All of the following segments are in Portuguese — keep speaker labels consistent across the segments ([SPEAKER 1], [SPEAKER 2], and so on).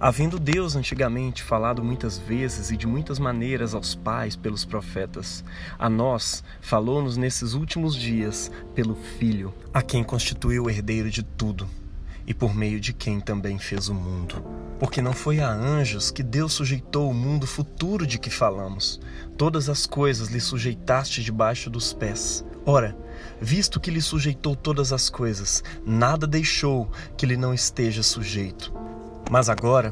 [SPEAKER 1] Havendo Deus antigamente falado muitas vezes e de muitas maneiras aos pais pelos profetas, a nós falou-nos nesses últimos dias pelo Filho, a quem constituiu o herdeiro de tudo e por meio de quem também fez o mundo. Porque não foi a anjos que Deus sujeitou o mundo futuro de que falamos. Todas as coisas lhe sujeitaste debaixo dos pés. Ora, visto que lhe sujeitou todas as coisas, nada deixou que lhe não esteja sujeito. Mas agora,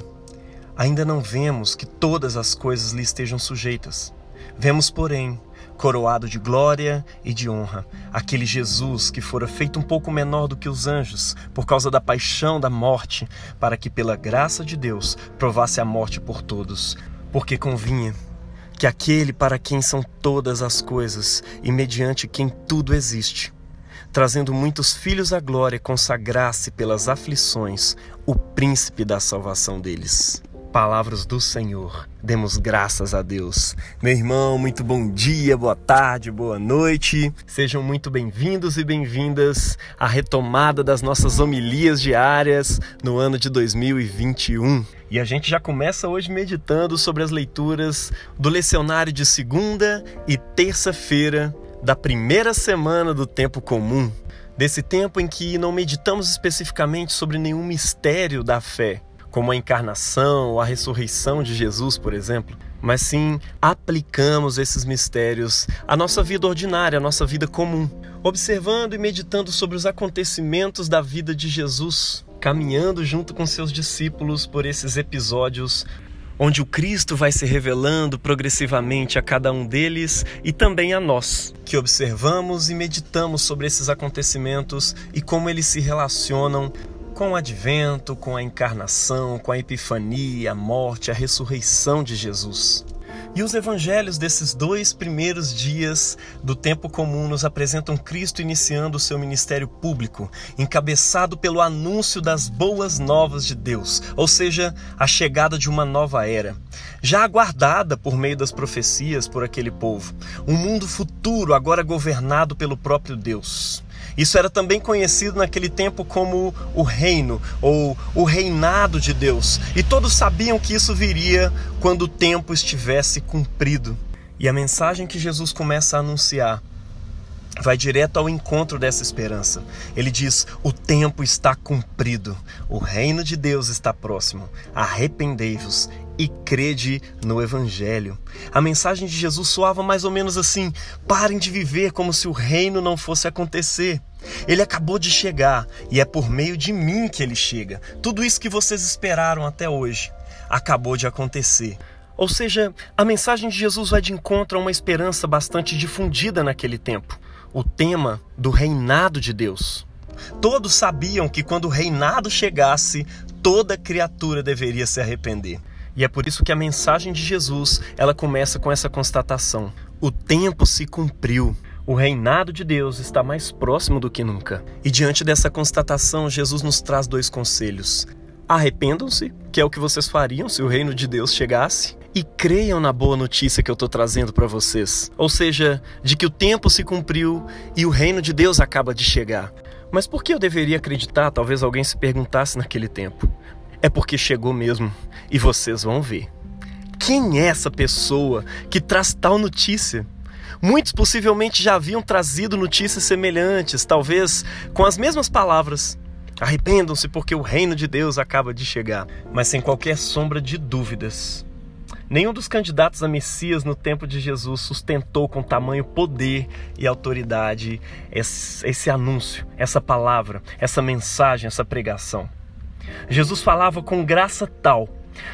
[SPEAKER 1] ainda não vemos que todas as coisas lhe estejam sujeitas. Vemos, porém, coroado de glória e de honra, aquele Jesus que fora feito um pouco menor do que os anjos, por causa da paixão da morte, para que pela graça de Deus provasse a morte por todos, porque convinha que aquele para quem são todas as coisas e mediante quem tudo existe, trazendo muitos filhos à glória, consagrasse pelas aflições o príncipe da salvação deles. Palavras do Senhor, demos graças a Deus. Meu irmão, muito bom dia, boa tarde, boa noite. Sejam muito bem-vindos e bem-vindas à retomada das nossas homilias diárias no ano de 2021. E a gente já começa hoje meditando sobre as leituras do lecionário de segunda e terça-feira da primeira semana do tempo comum, desse tempo em que não meditamos especificamente sobre nenhum mistério da fé, como a encarnação ou a ressurreição de Jesus, por exemplo, mas sim aplicamos esses mistérios à nossa vida ordinária, à nossa vida comum, observando e meditando sobre os acontecimentos da vida de Jesus, caminhando junto com seus discípulos por esses episódios onde o Cristo vai se revelando progressivamente a cada um deles e também a nós, que observamos e meditamos sobre esses acontecimentos e como eles se relacionam com o advento, com a encarnação, com a epifania, a morte, a ressurreição de Jesus. E os evangelhos desses dois primeiros dias do tempo comum nos apresentam Cristo iniciando o seu ministério público, encabeçado pelo anúncio das boas novas de Deus, ou seja, a chegada de uma nova era, já aguardada por meio das profecias por aquele povo, um mundo futuro agora governado pelo próprio Deus. Isso era também conhecido naquele tempo como o reino ou o reinado de Deus. E todos sabiam que isso viria quando o tempo estivesse cumprido. E a mensagem que Jesus começa a anunciar vai direto ao encontro dessa esperança. Ele diz: O tempo está cumprido, o reino de Deus está próximo. Arrependei-vos e crede no Evangelho. A mensagem de Jesus soava mais ou menos assim: parem de viver como se o reino não fosse acontecer. Ele acabou de chegar e é por meio de mim que ele chega. Tudo isso que vocês esperaram até hoje acabou de acontecer. Ou seja, a mensagem de Jesus vai de encontro a uma esperança bastante difundida naquele tempo o tema do reinado de Deus. Todos sabiam que quando o reinado chegasse, toda criatura deveria se arrepender. E é por isso que a mensagem de Jesus, ela começa com essa constatação: o tempo se cumpriu. O reinado de Deus está mais próximo do que nunca. E diante dessa constatação, Jesus nos traz dois conselhos. Arrependam-se, que é o que vocês fariam se o reino de Deus chegasse, e creiam na boa notícia que eu estou trazendo para vocês. Ou seja, de que o tempo se cumpriu e o reino de Deus acaba de chegar. Mas por que eu deveria acreditar? Talvez alguém se perguntasse naquele tempo. É porque chegou mesmo e vocês vão ver. Quem é essa pessoa que traz tal notícia? Muitos possivelmente já haviam trazido notícias semelhantes, talvez com as mesmas palavras. Arrependam-se porque o reino de Deus acaba de chegar. Mas sem qualquer sombra de dúvidas, Nenhum dos candidatos a Messias no tempo de Jesus sustentou com tamanho poder e autoridade esse, esse, anúncio, essa palavra, essa mensagem, essa pregação. Jesus falava com graça tal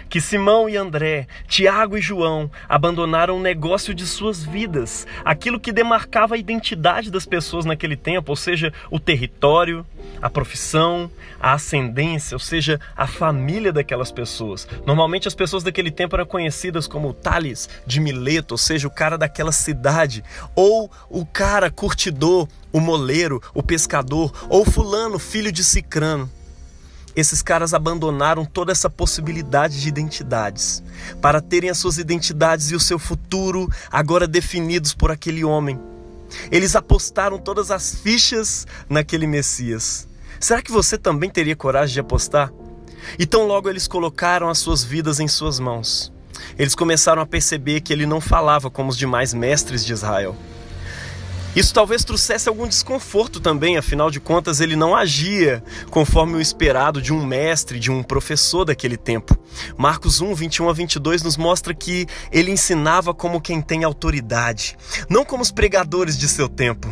[SPEAKER 1] que Simão e André, Tiago e João abandonaram o negócio de suas vidas, aquilo que demarcava a identidade das pessoas naquele tempo, ou seja, o território, a profissão, a ascendência, ou seja, a família daquelas pessoas. Normalmente as pessoas daquele tempo eram conhecidas como Tales de Mileto, ou seja, o cara daquela cidade, ou o cara curtidor, o moleiro, o pescador, ou fulano, filho de Cicrano esses caras abandonaram toda essa possibilidade de identidades para terem as suas identidades e o seu futuro agora definidos por aquele homem. Eles apostaram todas as fichas naquele Messias. Será que você também teria coragem de apostar? E tão logo eles colocaram as suas vidas em suas mãos, eles começaram a perceber que ele não falava como os demais mestres de Israel. Isso talvez trouxesse algum desconforto também, afinal de contas, ele não agia conforme o esperado de um mestre, de um professor daquele tempo. Marcos 1, 21 a 22 nos mostra que ele ensinava como quem tem autoridade, não como os pregadores de seu tempo.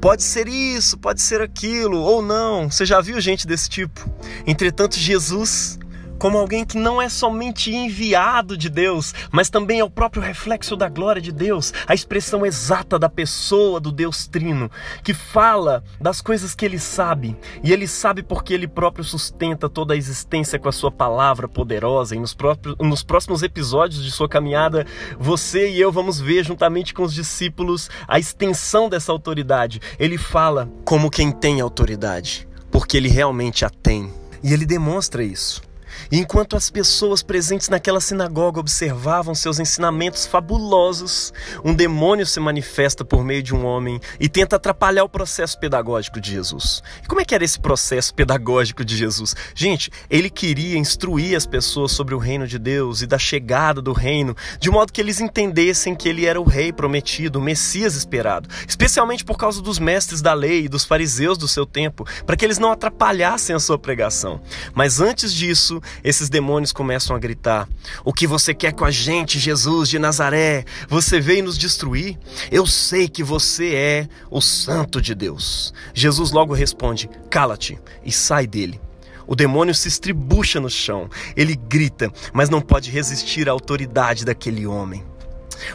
[SPEAKER 1] Pode ser isso, pode ser aquilo, ou não. Você já viu gente desse tipo? Entretanto, Jesus como alguém que não é somente enviado de Deus, mas também é o próprio reflexo da glória de Deus, a expressão exata da pessoa do Deus Trino, que fala das coisas que ele sabe, e ele sabe porque ele próprio sustenta toda a existência com a sua palavra poderosa. E nos, próprios, nos próximos episódios de sua caminhada, você e eu vamos ver, juntamente com os discípulos, a extensão dessa autoridade. Ele fala como quem tem autoridade, porque ele realmente a tem. E ele demonstra isso. Enquanto as pessoas presentes naquela sinagoga observavam seus ensinamentos fabulosos, um demônio se manifesta por meio de um homem e tenta atrapalhar o processo pedagógico de Jesus. E como é que era esse processo pedagógico de Jesus? Gente, ele queria instruir as pessoas sobre o reino de Deus e da chegada do reino, de modo que eles entendessem que ele era o rei prometido, o Messias esperado, especialmente por causa dos mestres da lei e dos fariseus do seu tempo, para que eles não atrapalhassem a sua pregação. Mas antes disso, esses demônios começam a gritar: O que você quer com a gente, Jesus de Nazaré? Você veio nos destruir? Eu sei que você é o Santo de Deus. Jesus logo responde: Cala-te e sai dele. O demônio se estribucha no chão, ele grita, mas não pode resistir à autoridade daquele homem.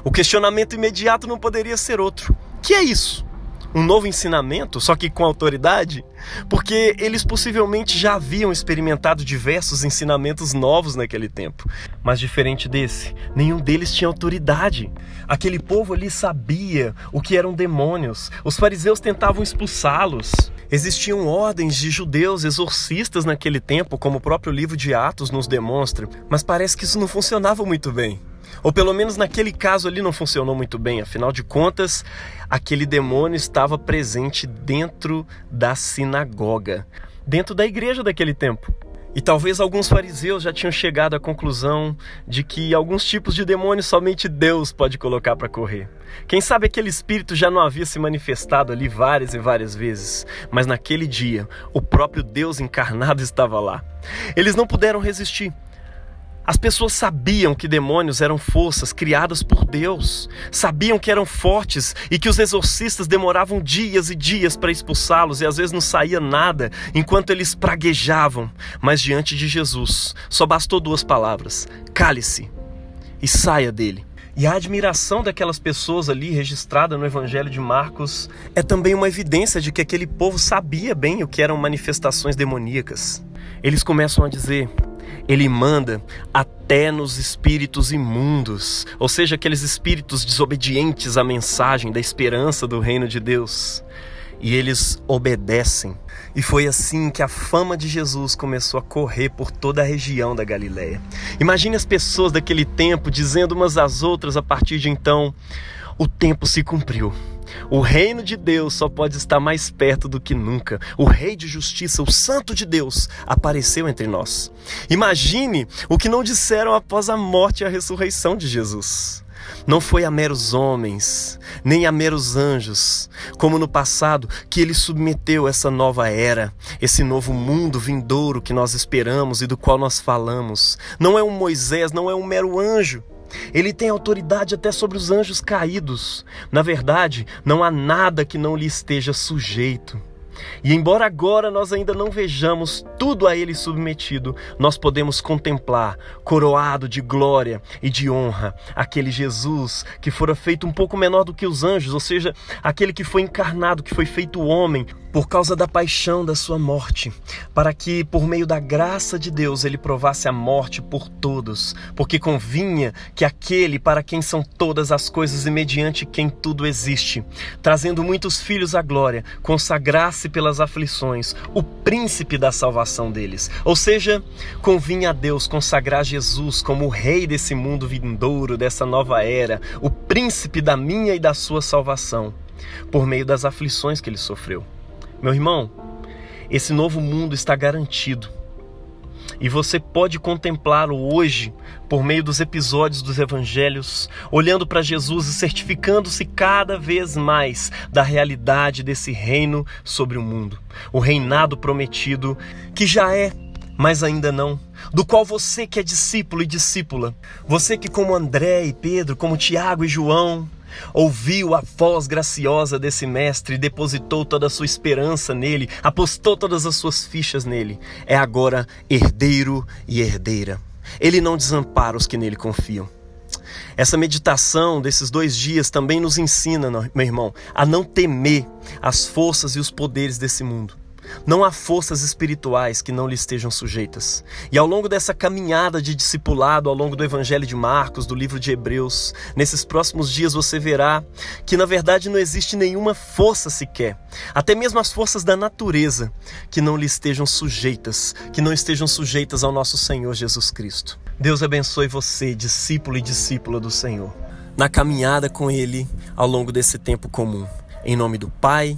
[SPEAKER 1] O questionamento imediato não poderia ser outro: Que é isso? Um novo ensinamento, só que com autoridade? Porque eles possivelmente já haviam experimentado diversos ensinamentos novos naquele tempo. Mas diferente desse, nenhum deles tinha autoridade. Aquele povo ali sabia o que eram demônios. Os fariseus tentavam expulsá-los. Existiam ordens de judeus exorcistas naquele tempo, como o próprio livro de Atos nos demonstra, mas parece que isso não funcionava muito bem. Ou pelo menos naquele caso ali não funcionou muito bem, afinal de contas, aquele demônio estava presente dentro da sinagoga, dentro da igreja daquele tempo. E talvez alguns fariseus já tinham chegado à conclusão de que alguns tipos de demônios somente Deus pode colocar para correr. Quem sabe aquele espírito já não havia se manifestado ali várias e várias vezes, mas naquele dia o próprio Deus encarnado estava lá. Eles não puderam resistir. As pessoas sabiam que demônios eram forças criadas por Deus, sabiam que eram fortes e que os exorcistas demoravam dias e dias para expulsá-los e às vezes não saía nada enquanto eles praguejavam. Mas diante de Jesus, só bastou duas palavras: cale-se e saia dele. E a admiração daquelas pessoas ali registrada no Evangelho de Marcos é também uma evidência de que aquele povo sabia bem o que eram manifestações demoníacas. Eles começam a dizer: ele manda até nos espíritos imundos, ou seja, aqueles espíritos desobedientes à mensagem da esperança do reino de Deus. E eles obedecem. E foi assim que a fama de Jesus começou a correr por toda a região da Galiléia. Imagine as pessoas daquele tempo dizendo umas às outras a partir de então: o tempo se cumpriu. O reino de Deus só pode estar mais perto do que nunca. O Rei de Justiça, o Santo de Deus, apareceu entre nós. Imagine o que não disseram após a morte e a ressurreição de Jesus. Não foi a meros homens, nem a meros anjos, como no passado, que ele submeteu essa nova era, esse novo mundo vindouro que nós esperamos e do qual nós falamos. Não é um Moisés, não é um mero anjo. Ele tem autoridade até sobre os anjos caídos. Na verdade, não há nada que não lhe esteja sujeito. E embora agora nós ainda não vejamos tudo a Ele submetido, nós podemos contemplar, coroado de glória e de honra, aquele Jesus que fora feito um pouco menor do que os anjos, ou seja, aquele que foi encarnado, que foi feito homem, por causa da paixão da sua morte, para que, por meio da graça de Deus, ele provasse a morte por todos, porque convinha que aquele para quem são todas as coisas e mediante quem tudo existe, trazendo muitos filhos à glória, consagrasse pelas aflições o príncipe da salvação deles. Ou seja, convinha a Deus consagrar Jesus como o rei desse mundo vindouro, dessa nova era, o príncipe da minha e da sua salvação, por meio das aflições que ele sofreu. Meu irmão, esse novo mundo está garantido. E você pode contemplá-lo hoje por meio dos episódios dos evangelhos, olhando para Jesus e certificando-se cada vez mais da realidade desse reino sobre o mundo. O reinado prometido que já é, mas ainda não. Do qual você que é discípulo e discípula, você que, como André e Pedro, como Tiago e João, ouviu a voz graciosa desse mestre depositou toda a sua esperança nele, apostou todas as suas fichas nele. É agora herdeiro e herdeira. Ele não desampara os que nele confiam. Essa meditação desses dois dias também nos ensina, meu irmão, a não temer as forças e os poderes desse mundo não há forças espirituais que não lhe estejam sujeitas. E ao longo dessa caminhada de discipulado, ao longo do Evangelho de Marcos, do livro de Hebreus, nesses próximos dias você verá que na verdade não existe nenhuma força sequer, até mesmo as forças da natureza, que não lhe estejam sujeitas, que não estejam sujeitas ao nosso Senhor Jesus Cristo. Deus abençoe você, discípulo e discípula do Senhor, na caminhada com Ele ao longo desse tempo comum. Em nome do Pai